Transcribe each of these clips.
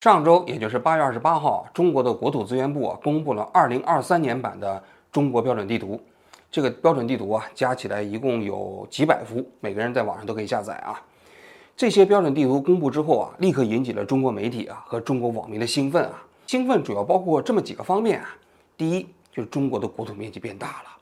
上周，也就是八月二十八号，中国的国土资源部啊公布了二零二三年版的中国标准地图。这个标准地图啊，加起来一共有几百幅，每个人在网上都可以下载啊。这些标准地图公布之后啊，立刻引起了中国媒体啊和中国网民的兴奋啊。兴奋主要包括这么几个方面啊。第一，就是中国的国土面积变大了。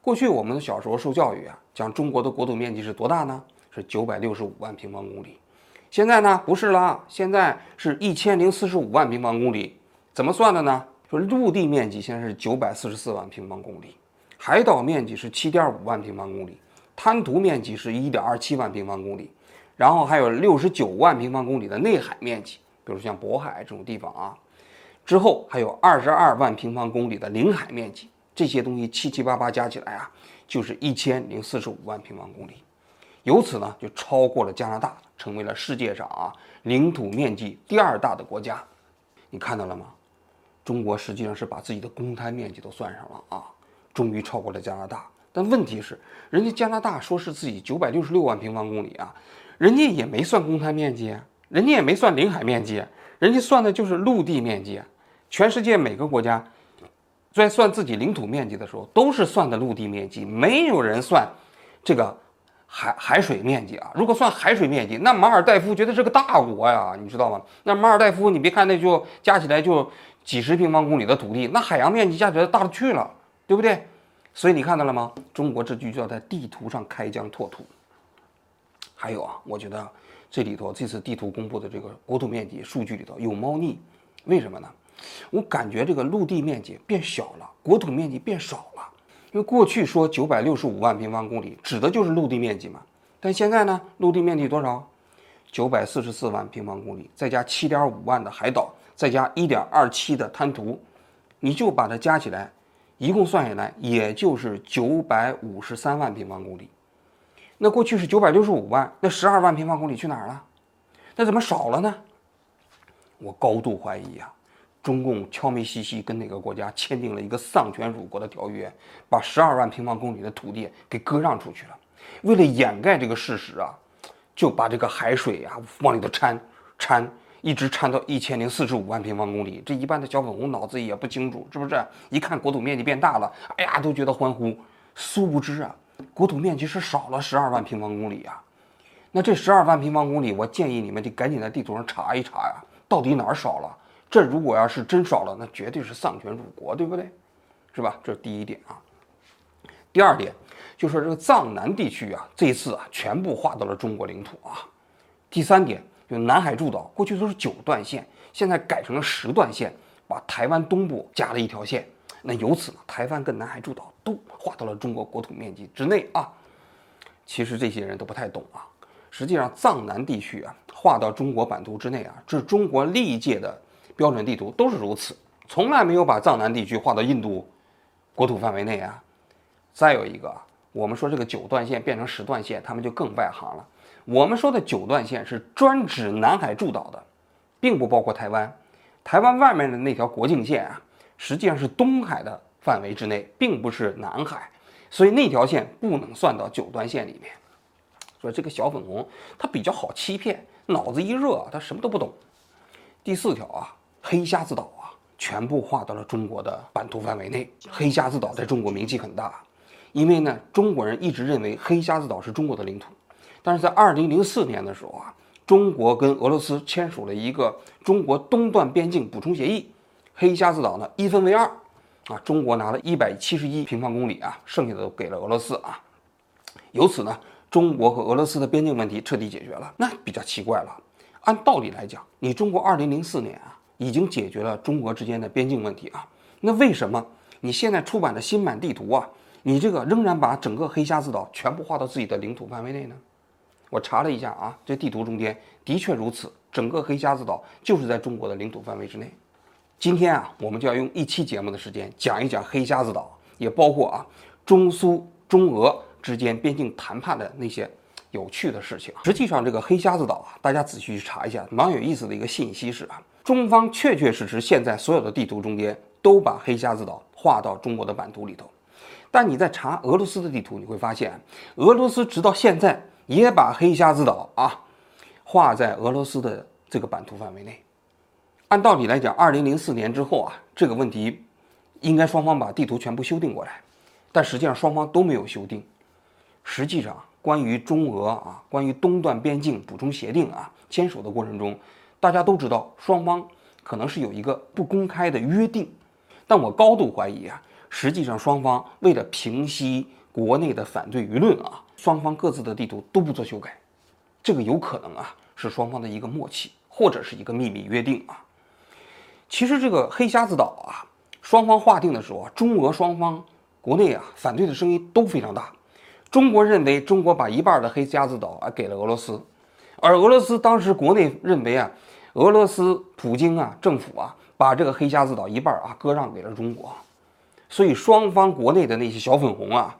过去我们的小时候受教育啊，讲中国的国土面积是多大呢？是九百六十五万平方公里。现在呢不是了，现在是一千零四十五万平方公里，怎么算的呢？说陆地面积现在是九百四十四万平方公里，海岛面积是七点五万平方公里，滩涂面积是一点二七万平方公里，然后还有六十九万平方公里的内海面积，比如像渤海这种地方啊，之后还有二十二万平方公里的领海面积，这些东西七七八八加起来啊，就是一千零四十五万平方公里。由此呢，就超过了加拿大，成为了世界上啊领土面积第二大的国家。你看到了吗？中国实际上是把自己的公摊面积都算上了啊，终于超过了加拿大。但问题是，人家加拿大说是自己九百六十六万平方公里啊，人家也没算公摊面积，人家也没算领海面积，人家算的就是陆地面积。全世界每个国家在算自己领土面积的时候，都是算的陆地面积，没有人算这个。海海水面积啊，如果算海水面积，那马尔代夫绝对是个大国呀，你知道吗？那马尔代夫，你别看那就加起来就几十平方公里的土地，那海洋面积加起来大了去了，对不对？所以你看到了吗？中国这就叫在地图上开疆拓土。还有啊，我觉得这里头这次地图公布的这个国土面积数据里头有猫腻，为什么呢？我感觉这个陆地面积变小了，国土面积变少了。因为过去说九百六十五万平方公里，指的就是陆地面积嘛。但现在呢，陆地面积多少？九百四十四万平方公里，再加七点五万的海岛，再加一点二七的滩涂，你就把它加起来，一共算下来也就是九百五十三万平方公里。那过去是九百六十五万，那十二万平方公里去哪儿了？那怎么少了呢？我高度怀疑呀。中共悄咪兮兮跟哪个国家签订了一个丧权辱国的条约，把十二万平方公里的土地给割让出去了。为了掩盖这个事实啊，就把这个海水啊往里头掺掺，一直掺到一千零四十五万平方公里。这一般的小粉红脑子也不清楚，是不是？一看国土面积变大了，哎呀，都觉得欢呼。殊不知啊，国土面积是少了十二万平方公里啊。那这十二万平方公里，我建议你们得赶紧在地图上查一查呀，到底哪儿少了？这如果要是真少了，那绝对是丧权辱国，对不对？是吧？这是第一点啊。第二点，就说这个藏南地区啊，这一次啊，全部划到了中国领土啊。第三点，就南海诸岛，过去都是九段线，现在改成了十段线，把台湾东部加了一条线。那由此呢，台湾跟南海诸岛都划到了中国国土面积之内啊。其实这些人都不太懂啊。实际上，藏南地区啊，划到中国版图之内啊，是中国历届的。标准地图都是如此，从来没有把藏南地区划到印度国土范围内啊。再有一个，我们说这个九段线变成十段线，他们就更外行了。我们说的九段线是专指南海诸岛的，并不包括台湾。台湾外面的那条国境线啊，实际上是东海的范围之内，并不是南海，所以那条线不能算到九段线里面。说这个小粉红他比较好欺骗，脑子一热他什么都不懂。第四条啊。黑瞎子岛啊，全部划到了中国的版图范围内。黑瞎子岛在中国名气很大，因为呢，中国人一直认为黑瞎子岛是中国的领土。但是在二零零四年的时候啊，中国跟俄罗斯签署了一个中国东段边境补充协议，黑瞎子岛呢一分为二，啊，中国拿了一百七十一平方公里啊，剩下的都给了俄罗斯啊。由此呢，中国和俄罗斯的边境问题彻底解决了。那比较奇怪了，按道理来讲，你中国二零零四年啊。已经解决了中国之间的边境问题啊，那为什么你现在出版的新版地图啊，你这个仍然把整个黑瞎子岛全部划到自己的领土范围内呢？我查了一下啊，这地图中间的确如此，整个黑瞎子岛就是在中国的领土范围之内。今天啊，我们就要用一期节目的时间讲一讲黑瞎子岛，也包括啊中苏、中俄之间边境谈判的那些有趣的事情。实际上，这个黑瞎子岛啊，大家仔细去查一下，蛮有意思的一个信息是啊。中方确确实实现在所有的地图中间都把黑瞎子岛划到中国的版图里头，但你在查俄罗斯的地图，你会发现，俄罗斯直到现在也把黑瞎子岛啊划在俄罗斯的这个版图范围内。按道理来讲，二零零四年之后啊，这个问题应该双方把地图全部修订过来，但实际上双方都没有修订。实际上，关于中俄啊，关于东段边境补充协定啊，签署的过程中，大家都知道双方可能是有一个不公开的约定，但我高度怀疑啊，实际上双方为了平息国内的反对舆论啊，双方各自的地图都不做修改，这个有可能啊是双方的一个默契，或者是一个秘密约定啊。其实这个黑瞎子岛啊，双方划定的时候啊，中俄双方国内啊反对的声音都非常大。中国认为中国把一半的黑瞎子岛啊给了俄罗斯，而俄罗斯当时国内认为啊，俄罗斯普京啊政府啊把这个黑瞎子岛一半啊割让给了中国，所以双方国内的那些小粉红啊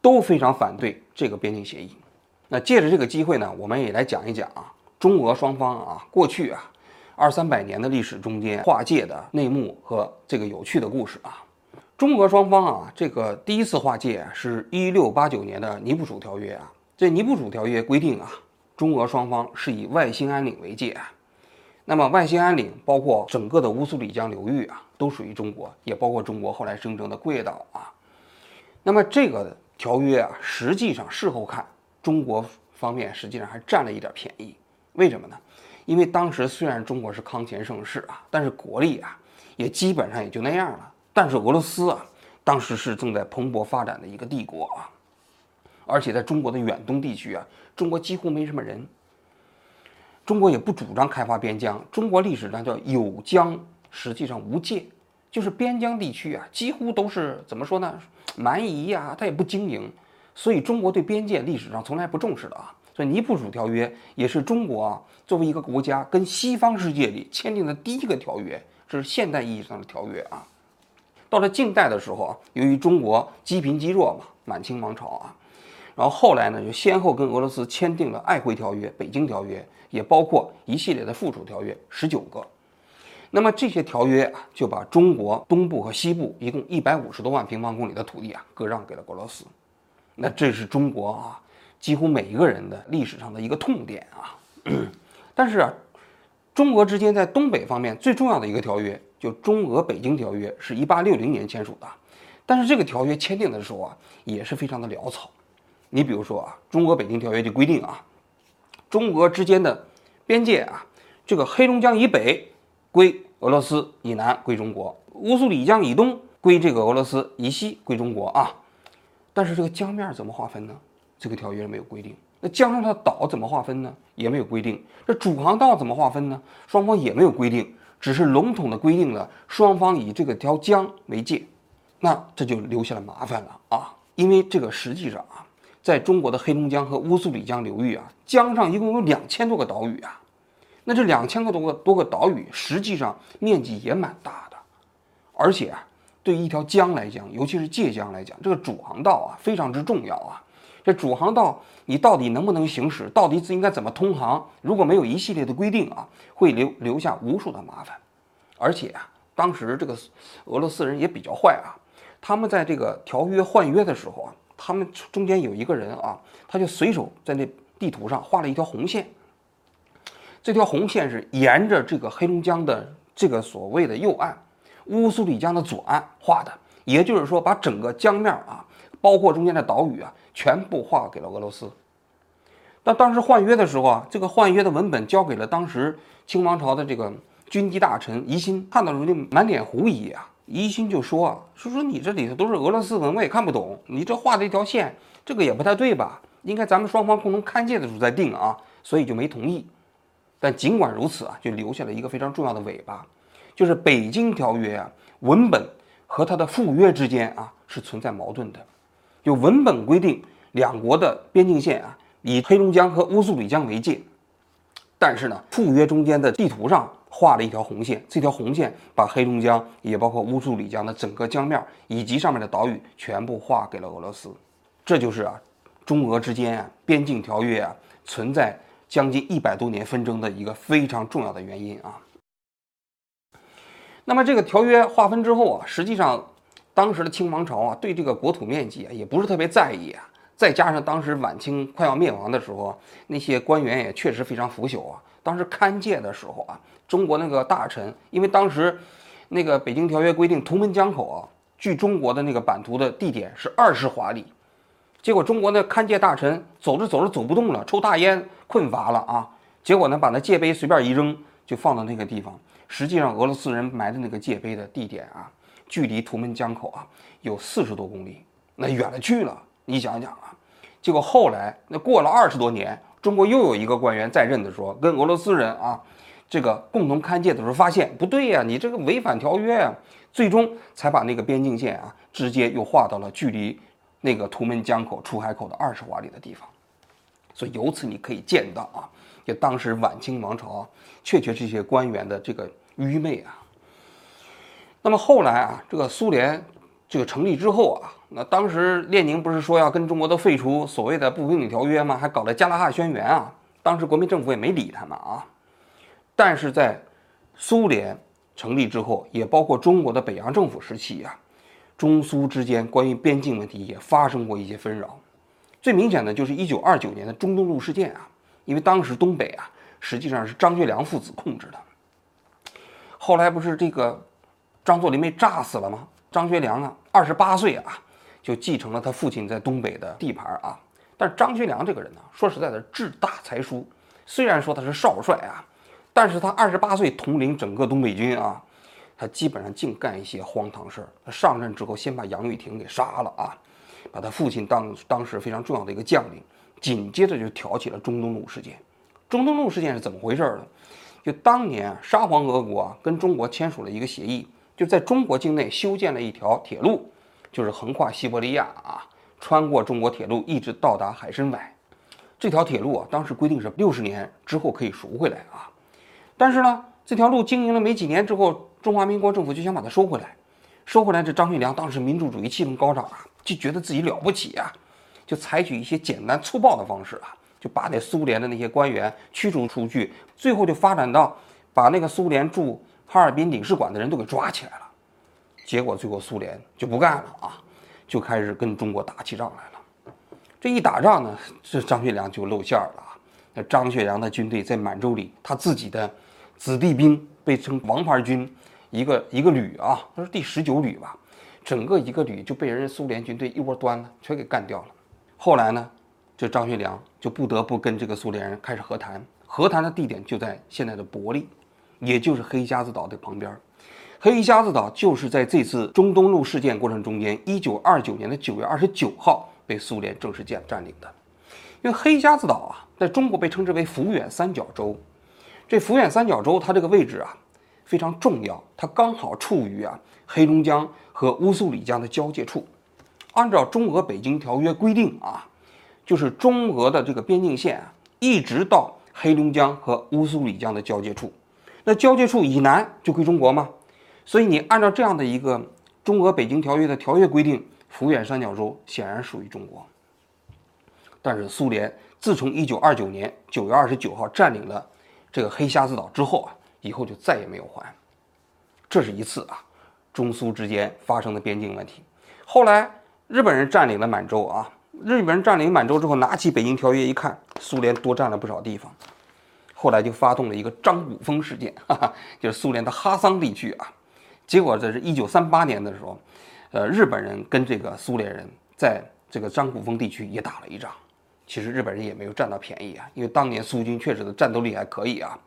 都非常反对这个边境协议。那借着这个机会呢，我们也来讲一讲啊，中俄双方啊过去啊。二三百年的历史中间，划界的内幕和这个有趣的故事啊，中俄双方啊，这个第一次划界是一六八九年的尼布楚条约啊。这尼布楚条约规定啊，中俄双方是以外兴安岭为界，那么外兴安岭包括整个的乌苏里江流域啊，都属于中国，也包括中国后来生成的库页岛啊。那么这个条约啊，实际上事后看，中国方面实际上还占了一点便宜，为什么呢？因为当时虽然中国是康乾盛世啊，但是国力啊也基本上也就那样了。但是俄罗斯啊，当时是正在蓬勃发展的一个帝国啊，而且在中国的远东地区啊，中国几乎没什么人。中国也不主张开发边疆，中国历史上叫有疆，实际上无界，就是边疆地区啊，几乎都是怎么说呢，蛮夷呀，他也不经营，所以中国对边界历史上从来不重视的啊。所以尼布楚条约也是中国啊作为一个国家跟西方世界里签订的第一个条约，这是现代意义上的条约啊。到了近代的时候啊，由于中国积贫积弱嘛，满清王朝啊，然后后来呢就先后跟俄罗斯签订了《爱会条约》《北京条约》，也包括一系列的附属条约，十九个。那么这些条约啊，就把中国东部和西部一共一百五十多万平方公里的土地啊，割让给了俄罗斯。那这是中国啊。几乎每一个人的历史上的一个痛点啊，但是啊，中俄之间在东北方面最重要的一个条约，就中俄北京条约，是一八六零年签署的。但是这个条约签订的时候啊，也是非常的潦草。你比如说啊，中俄北京条约就规定啊，中俄之间的边界啊，这个黑龙江以北归俄罗斯，以南归中国；乌苏里江以东归这个俄罗斯，以西归中国啊。但是这个江面怎么划分呢？这个条约没有规定，那江上的岛怎么划分呢？也没有规定。这主航道怎么划分呢？双方也没有规定，只是笼统的规定了双方以这个条江为界。那这就留下了麻烦了啊！因为这个实际上啊，在中国的黑龙江和乌苏里江流域啊，江上一共有两千多个岛屿啊。那这两千个多个多个岛屿，实际上面积也蛮大的，而且啊，对于一条江来讲，尤其是界江来讲，这个主航道啊非常之重要啊。这主航道你到底能不能行驶？到底应该怎么通航？如果没有一系列的规定啊，会留留下无数的麻烦。而且啊，当时这个俄罗斯人也比较坏啊，他们在这个条约换约的时候啊，他们中间有一个人啊，他就随手在那地图上画了一条红线。这条红线是沿着这个黑龙江的这个所谓的右岸，乌苏里江的左岸画的，也就是说把整个江面啊。包括中间的岛屿啊，全部划给了俄罗斯。但当时换约的时候啊，这个换约的文本交给了当时清王朝的这个军机大臣疑心，看到时候就满脸狐疑啊。疑心就说啊，说说你这里头都是俄罗斯文，我也看不懂，你这画的一条线，这个也不太对吧？应该咱们双方共同勘界的时候再定啊，所以就没同意。但尽管如此啊，就留下了一个非常重要的尾巴，就是北京条约啊文本和它的附约之间啊是存在矛盾的。就文本规定，两国的边境线啊，以黑龙江和乌苏里江为界。但是呢，附约中间的地图上画了一条红线，这条红线把黑龙江也包括乌苏里江的整个江面以及上面的岛屿全部划给了俄罗斯。这就是啊，中俄之间啊边境条约啊存在将近一百多年纷争的一个非常重要的原因啊。那么这个条约划分之后啊，实际上。当时的清王朝啊，对这个国土面积啊也不是特别在意啊。再加上当时晚清快要灭亡的时候，那些官员也确实非常腐朽啊，当时勘界的时候啊，中国那个大臣，因为当时那个北京条约规定图们江口啊，距中国的那个版图的地点是二十华里，结果中国那勘界大臣走着走着走不动了，抽大烟困乏了啊，结果呢把那界碑随便一扔，就放到那个地方。实际上俄罗斯人埋的那个界碑的地点啊，距离图们江口啊有四十多公里，那远了去了。你想想啊，结果后来那过了二十多年。中国又有一个官员在任的时候，跟俄罗斯人啊，这个共同勘界的时候，发现不对呀，你这个违反条约呀，最终才把那个边境线啊，直接又划到了距离那个图们江口出海口的二十华里的地方。所以由此你可以见到啊，就当时晚清王朝啊确确这些官员的这个愚昧啊。那么后来啊，这个苏联这个成立之后啊。那当时列宁不是说要跟中国都废除所谓的不平等条约吗？还搞了加拉哈宣言啊！当时国民政府也没理他们啊。但是在苏联成立之后，也包括中国的北洋政府时期啊，中苏之间关于边境问题也发生过一些纷扰。最明显的就是一九二九年的中东路事件啊，因为当时东北啊实际上是张学良父子控制的。后来不是这个张作霖被炸死了吗？张学良啊，二十八岁啊。就继承了他父亲在东北的地盘啊，但是张学良这个人呢，说实在的，志大才疏。虽然说他是少帅啊，但是他二十八岁统领整个东北军啊，他基本上净干一些荒唐事儿。他上任之后，先把杨玉婷给杀了啊，把他父亲当当时非常重要的一个将领，紧接着就挑起了中东路事件。中东路事件是怎么回事呢？就当年，沙皇俄国啊跟中国签署了一个协议，就在中国境内修建了一条铁路。就是横跨西伯利亚啊，穿过中国铁路，一直到达海参崴。这条铁路啊，当时规定是六十年之后可以赎回来啊。但是呢，这条路经营了没几年之后，中华民国政府就想把它收回来。收回来，这张学良当时民主主义气氛高涨啊，就觉得自己了不起啊，就采取一些简单粗暴的方式啊，就把那苏联的那些官员驱逐出去，最后就发展到把那个苏联驻哈尔滨领事馆的人都给抓起来了。结果最后苏联就不干了啊，就开始跟中国打起仗来了。这一打仗呢，这张学良就露馅了啊。那张学良的军队在满洲里，他自己的子弟兵被称王牌军，一个一个旅啊，那是第十九旅吧，整个一个旅就被人苏联军队一窝端了，全给干掉了。后来呢，这张学良就不得不跟这个苏联人开始和谈，和谈的地点就在现在的伯利，也就是黑瞎子岛的旁边。黑瞎子岛就是在这次中东路事件过程中间，一九二九年的九月二十九号被苏联正式占占领的。因为黑瞎子岛啊，在中国被称之为抚远三角洲。这抚远三角洲它这个位置啊非常重要，它刚好处于啊黑龙江和乌苏里江的交界处。按照中俄北京条约规定啊，就是中俄的这个边境线啊，一直到黑龙江和乌苏里江的交界处。那交界处以南就归中国吗？所以你按照这样的一个中俄北京条约的条约规定，抚远三角洲显然属于中国。但是苏联自从一九二九年九月二十九号占领了这个黑瞎子岛之后啊，以后就再也没有还。这是一次啊，中苏之间发生的边境问题。后来日本人占领了满洲啊，日本人占领满洲之后，拿起北京条约一看，苏联多占了不少地方。后来就发动了一个张古峰事件，哈哈，就是苏联的哈桑地区啊。结果这是一九三八年的时候，呃，日本人跟这个苏联人在这个张古峰地区也打了一仗。其实日本人也没有占到便宜啊，因为当年苏军确实的战斗力还可以啊。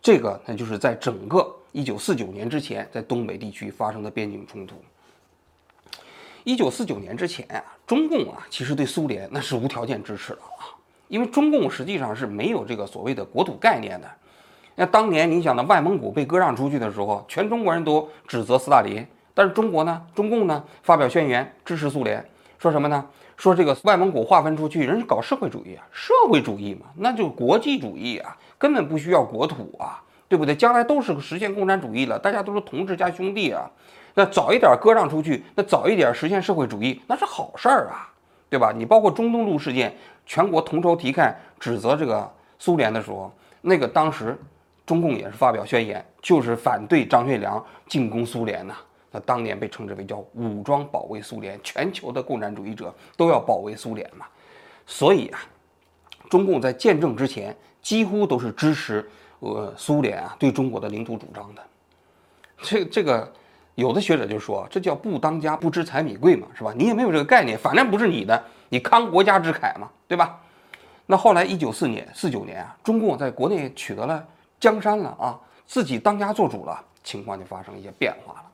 这个那就是在整个一九四九年之前，在东北地区发生的边境冲突。一九四九年之前啊，中共啊其实对苏联那是无条件支持的啊，因为中共实际上是没有这个所谓的国土概念的。那当年你想的外蒙古被割让出去的时候，全中国人都指责斯大林，但是中国呢，中共呢发表宣言支持苏联，说什么呢？说这个外蒙古划分出去，人是搞社会主义啊，社会主义嘛，那就国际主义啊，根本不需要国土啊，对不对？将来都是实现共产主义了，大家都是同志加兄弟啊，那早一点割让出去，那早一点实现社会主义，那是好事儿啊，对吧？你包括中东路事件，全国同仇敌忾，指责这个苏联的时候，那个当时。中共也是发表宣言，就是反对张学良进攻苏联呐。那当年被称之为叫武装保卫苏联，全球的共产主义者都要保卫苏联嘛。所以啊，中共在建政之前几乎都是支持呃苏联啊对中国的领土主张的。这这个有的学者就说，这叫不当家不知柴米贵嘛，是吧？你也没有这个概念，反正不是你的，你慷国家之慨嘛，对吧？那后来一九四年四九年啊，中共在国内取得了江山了啊，自己当家做主了，情况就发生一些变化了。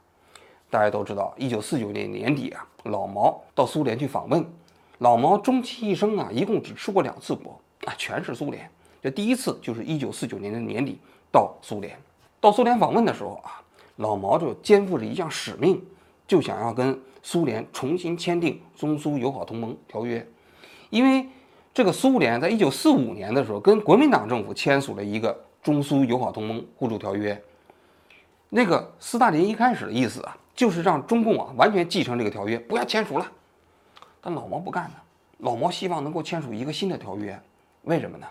大家都知道，一九四九年年底啊，老毛到苏联去访问。老毛终其一生啊，一共只出过两次国啊，全是苏联。这第一次就是一九四九年的年底到苏联，到苏联访问的时候啊，老毛就肩负着一项使命，就想要跟苏联重新签订中苏友好同盟条约，因为这个苏联在一九四五年的时候跟国民党政府签署了一个中苏友好同盟互助条约，那个斯大林一开始的意思啊，就是让中共啊完全继承这个条约，不要签署了。但老毛不干呢，老毛希望能够签署一个新的条约，为什么呢？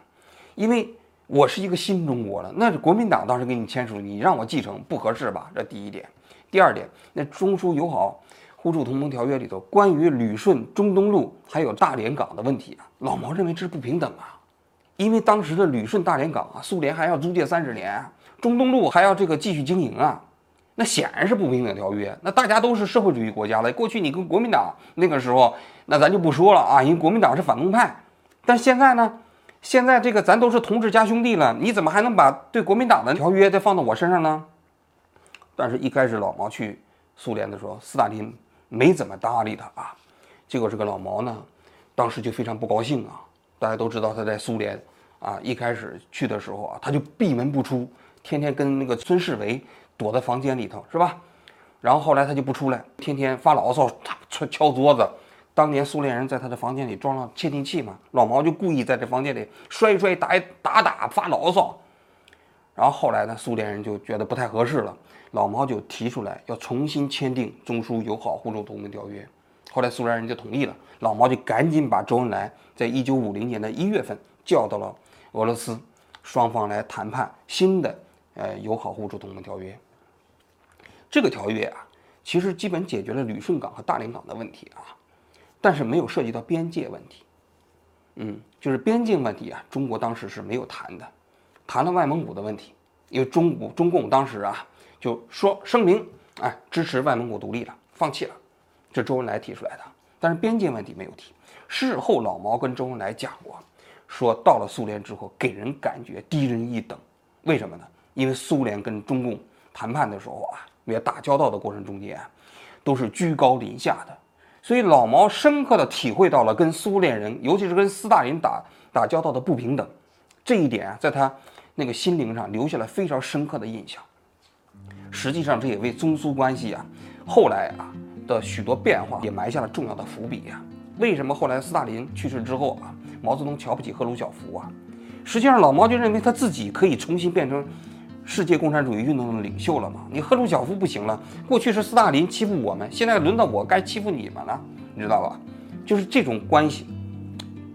因为我是一个新中国了，那是国民党当时给你签署，你让我继承不合适吧？这第一点。第二点，那中苏友好互助同盟条约里头关于旅顺中东路还有大连港的问题啊，老毛认为这是不平等啊，因为当时的旅顺大连港啊，苏联还要租借三十年，中东路还要这个继续经营啊。那显然是不平等条约。那大家都是社会主义国家了，过去你跟国民党那个时候，那咱就不说了啊，因为国民党是反动派。但现在呢，现在这个咱都是同志加兄弟了，你怎么还能把对国民党的条约再放到我身上呢？但是，一开始老毛去苏联的时候，斯大林没怎么搭理他啊。结果这个老毛呢，当时就非常不高兴啊。大家都知道他在苏联啊，一开始去的时候啊，他就闭门不出，天天跟那个孙世维。躲在房间里头是吧？然后后来他就不出来，天天发牢骚，敲敲桌子。当年苏联人在他的房间里装了窃听器嘛，老毛就故意在这房间里摔摔打打打发牢骚。然后后来呢，苏联人就觉得不太合适了，老毛就提出来要重新签订中苏友好互助同盟条约。后来苏联人就同意了，老毛就赶紧把周恩来在一九五零年的一月份叫到了俄罗斯，双方来谈判新的。呃，友好互助同盟条约，这个条约啊，其实基本解决了旅顺港和大连港的问题啊，但是没有涉及到边界问题。嗯，就是边境问题啊，中国当时是没有谈的，谈了外蒙古的问题，因为中国中共当时啊就说声明，哎，支持外蒙古独立了，放弃了，这周恩来提出来的，但是边界问题没有提。事后老毛跟周恩来讲过，说到了苏联之后，给人感觉低人一等，为什么呢？因为苏联跟中共谈判的时候啊，也打交道的过程中间，都是居高临下的，所以老毛深刻的体会到了跟苏联人，尤其是跟斯大林打打交道的不平等，这一点啊，在他那个心灵上留下了非常深刻的印象。实际上，这也为中苏关系啊后来啊的许多变化也埋下了重要的伏笔呀。为什么后来斯大林去世之后啊，毛泽东瞧不起赫鲁晓夫啊？实际上，老毛就认为他自己可以重新变成。世界共产主义运动的领袖了嘛？你赫鲁晓夫不行了，过去是斯大林欺负我们，现在轮到我该欺负你们了，你知道吧？就是这种关系，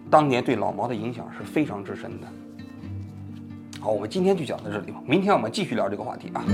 当年对老毛的影响是非常之深的。好，我们今天就讲到这里吧，明天我们继续聊这个话题啊。